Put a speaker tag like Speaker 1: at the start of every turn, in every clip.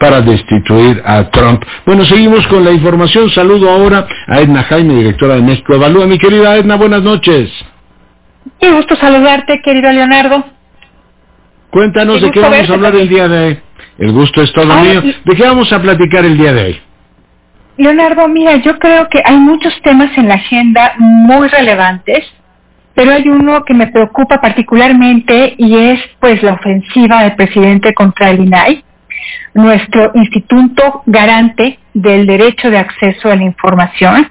Speaker 1: para destituir a Trump. Bueno, seguimos con la información. Saludo ahora a Edna Jaime, directora de México Evalúa. Mi querida Edna, buenas noches.
Speaker 2: Qué gusto saludarte, querido Leonardo.
Speaker 1: Cuéntanos de qué vamos a hablar el día de hoy. El gusto es todo mío. ¿De qué vamos a platicar el día de hoy?
Speaker 2: Leonardo, mira, yo creo que hay muchos temas en la agenda muy relevantes, pero hay uno que me preocupa particularmente y es pues la ofensiva del presidente contra el INAI, nuestro instituto garante del derecho de acceso a la información.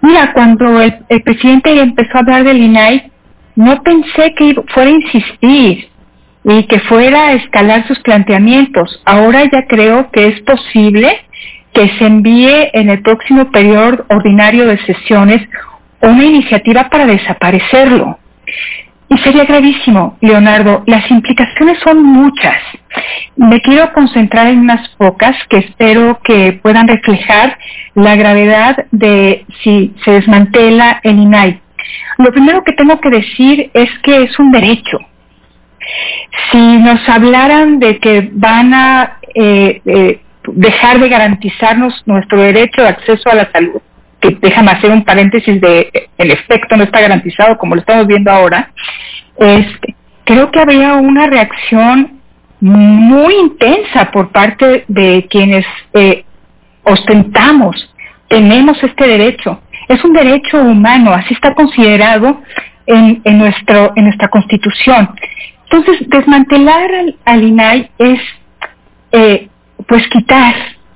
Speaker 2: Mira, cuando el, presidente empezó a hablar del INAI, no pensé que fuera a insistir y que fuera a escalar sus planteamientos. Ahora ya creo que es posible que se envíe en el próximo periodo ordinario de sesiones una iniciativa para desaparecerlo. Y sería gravísimo, Leonardo. Las implicaciones son muchas. Me quiero concentrar en unas pocas que espero que puedan reflejar la gravedad de si se desmantela el INAI. Lo primero que tengo que decir es que es un derecho. Si nos hablaran de que van a eh, eh, dejar de garantizarnos nuestro derecho de acceso a la salud, que déjame hacer un paréntesis de el efecto no está garantizado como lo estamos viendo ahora, este, creo que habría una reacción muy intensa por parte de quienes eh, ostentamos, tenemos este derecho. Es un derecho humano, así está considerado en, en, nuestro, en nuestra constitución. Entonces, desmantelar al, INAI es, eh, pues, quitar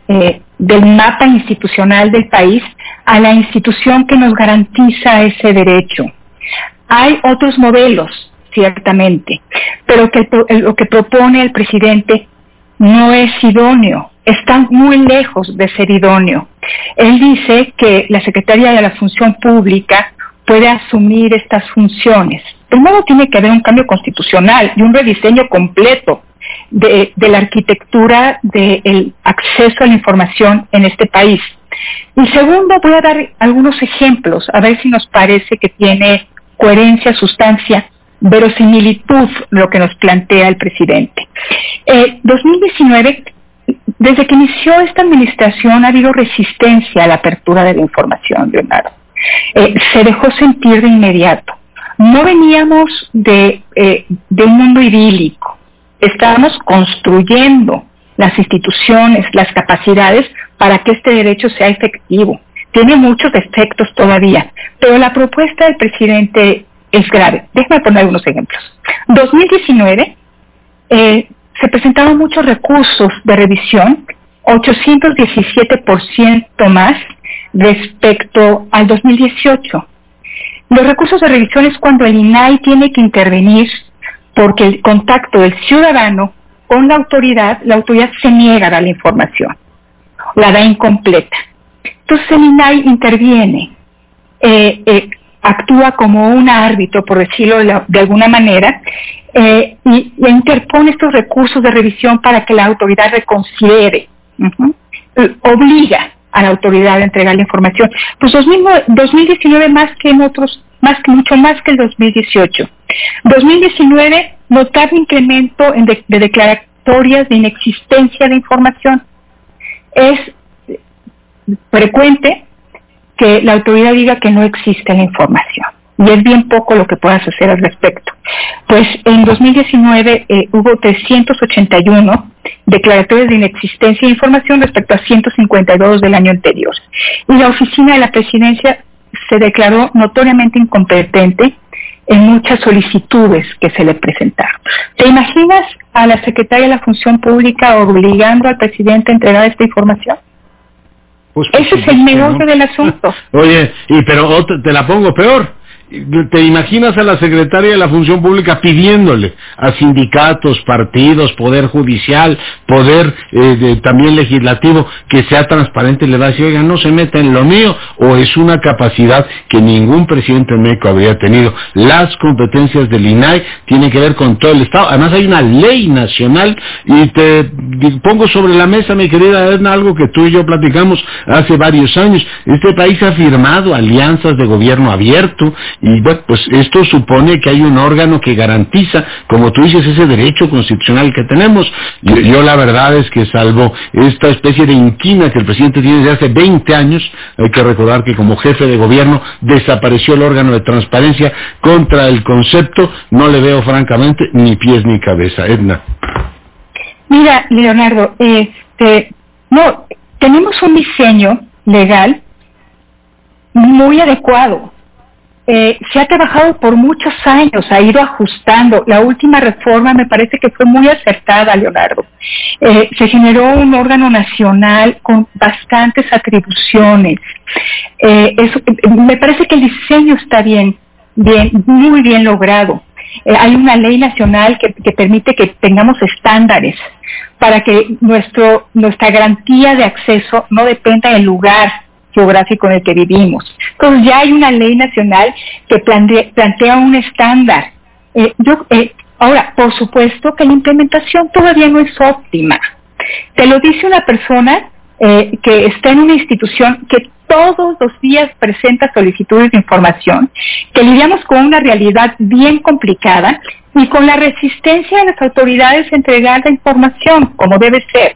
Speaker 2: eh, del mapa institucional del país a la institución que nos garantiza ese derecho. Hay otros modelos, ciertamente, pero lo que propone el presidente no es idóneo, está muy lejos de ser idóneo. Él dice que la Secretaría de la Función Pública puede asumir estas funciones, primero tiene que haber un cambio constitucional y un rediseño completo de, la arquitectura del acceso a la información en este país. Y segundo, voy a dar algunos ejemplos, a ver si nos parece que tiene coherencia, sustancia, verosimilitud lo que nos plantea el presidente. Eh, 2019, desde que inició esta administración ha habido resistencia a la apertura de la información, Leonardo. Eh, se dejó sentir de inmediato no veníamos de, eh, de un mundo idílico, estábamos construyendo las instituciones, las capacidades para que este derecho sea efectivo. Tiene muchos defectos todavía, pero la propuesta del presidente es grave. Déjame poner algunos ejemplos. 2019 eh, se presentaron muchos recursos de revisión, 817% más respecto al 2018. Los recursos de revisión es cuando el INAI tiene que intervenir porque el contacto del ciudadano con la autoridad, la autoridad se niega a dar la información, la da incompleta. Entonces el INAI interviene, eh, eh, actúa como un árbitro, por decirlo de, alguna manera, eh, y, interpone estos recursos de revisión para que la autoridad reconsidere, obliga a la autoridad a entregar la información. Pues 2019 más que en otros, más que mucho más que el 2018. 2019 notable incremento en de, declaratorias de inexistencia de información. Es frecuente que la autoridad diga que no existe la información y es bien poco lo que puedas hacer al respecto. Pues en 2019 eh, hubo 381 declaratorias de inexistencia de información respecto a 152 del año anterior. Y la oficina de la presidencia se declaró notoriamente incompetente en muchas solicitudes que se le presentaron. ¿Te imaginas a la secretaria de la Función Pública obligando al presidente a entregar esta información? Pues, Ese es el negocio del asunto.
Speaker 1: Oye, y pero te la pongo peor ¿Te imaginas a la secretaria de la Función Pública pidiéndole a sindicatos, partidos, poder judicial, poder eh, también legislativo que sea transparente? Le va a decir, oiga, no se meta en lo mío, o es una capacidad que ningún presidente de México habría tenido. Las competencias del INAI tienen que ver con todo el Estado. Además hay una ley nacional y te pongo sobre la mesa, mi querida Edna, algo que tú y yo platicamos hace varios años. Este país ha firmado alianzas de gobierno abierto y bueno, pues esto supone que hay un órgano que garantiza, como tú dices, ese derecho constitucional que tenemos. Yo, la verdad es que salvo esta especie de inquina que el presidente tiene desde hace 20 años, hay que recordar que como jefe de gobierno desapareció el órgano de transparencia contra el concepto, no le veo francamente ni pies ni cabeza. Edna.
Speaker 2: Mira, Leonardo, este, no, tenemos un diseño legal muy adecuado. Eh, se ha trabajado por muchos años, ha ido ajustando. La última reforma me parece que fue muy acertada, Leonardo. Eh, se generó un órgano nacional con bastantes atribuciones. Eh, me parece que el diseño está bien, bien, muy bien logrado. hay una ley nacional que, permite que tengamos estándares para que nuestra garantía de acceso no dependa del lugar geográfico en el que vivimos. Entonces ya hay una ley nacional que plantea, un estándar. Eh, yo, eh, ahora, por supuesto que la implementación todavía no es óptima. Te lo dice una persona eh, que está en una institución que todos los días presenta solicitudes de información, que lidiamos con una realidad bien complicada y con la resistencia de las autoridades a entregar la información como debe ser.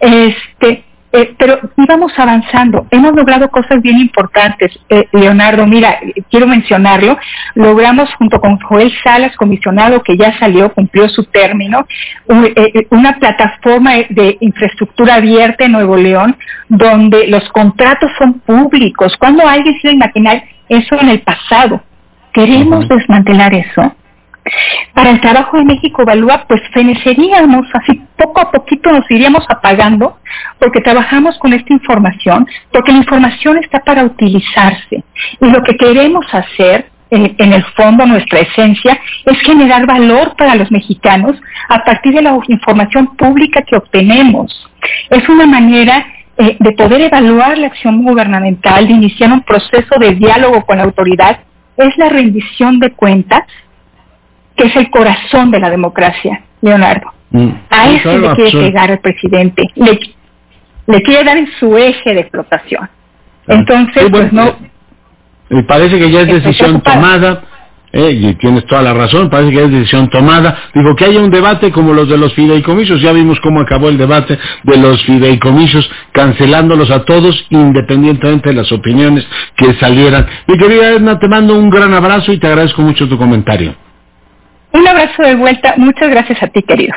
Speaker 2: Este, eh, pero íbamos avanzando, hemos logrado cosas bien importantes. Eh, Leonardo, mira, quiero mencionarlo, logramos junto con Joel Salas, comisionado que ya salió, cumplió su término, eh, una plataforma de infraestructura abierta en Nuevo León, donde los contratos son públicos. ¿Cuándo alguien se imaginar eso en el pasado? Queremos desmantelar eso para el trabajo de México Evalúa, pues feneceríamos, así poco a poquito nos iríamos apagando, porque trabajamos con esta información, porque la información está para utilizarse. Y lo que queremos hacer, en, el fondo, nuestra esencia, es generar valor para los mexicanos a partir de la información pública que obtenemos. Es una manera eh, de poder evaluar la acción gubernamental, de iniciar un proceso de diálogo con la autoridad, es la rendición de cuentas que es el corazón de la democracia, Leonardo. Mm. A eso le quiere llegar el presidente, le, le quiere dar en su eje de explotación. Ah. Entonces, pues no...
Speaker 1: Me parece que ya es decisión tomada, eh, y tienes toda la razón, parece que es decisión tomada. Digo, que haya un debate como los de los fideicomisos, ya vimos cómo acabó el debate de los fideicomisos, cancelándolos a todos, independientemente de las opiniones que salieran. Mi querida Edna, te mando un gran abrazo y te agradezco mucho tu comentario.
Speaker 2: Un abrazo de vuelta. Muchas gracias a ti, querido.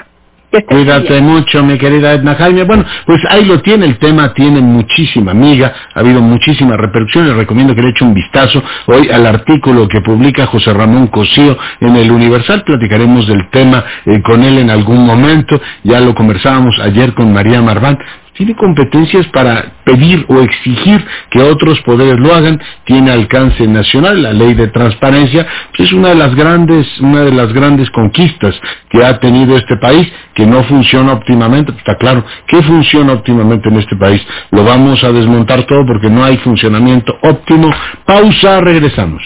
Speaker 1: Cuídate mucho, mi querida Edna Jaime. Bueno, pues ahí lo tiene, el tema tiene muchísima amiga, ha habido muchísimas repercusiones. Recomiendo que le eche un vistazo hoy al artículo que publica José Ramón Cosío en el Universal. Platicaremos del tema eh, con él en algún momento. Ya lo conversábamos ayer con María Marván tiene competencias para pedir o exigir que otros poderes lo hagan, tiene alcance nacional, la ley de transparencia pues es una de las grandes, una de las grandes conquistas que ha tenido este país, que no funciona óptimamente, está claro, ¿qué funciona óptimamente en este país? Lo vamos a desmontar todo porque no hay funcionamiento óptimo. Pausa, regresamos.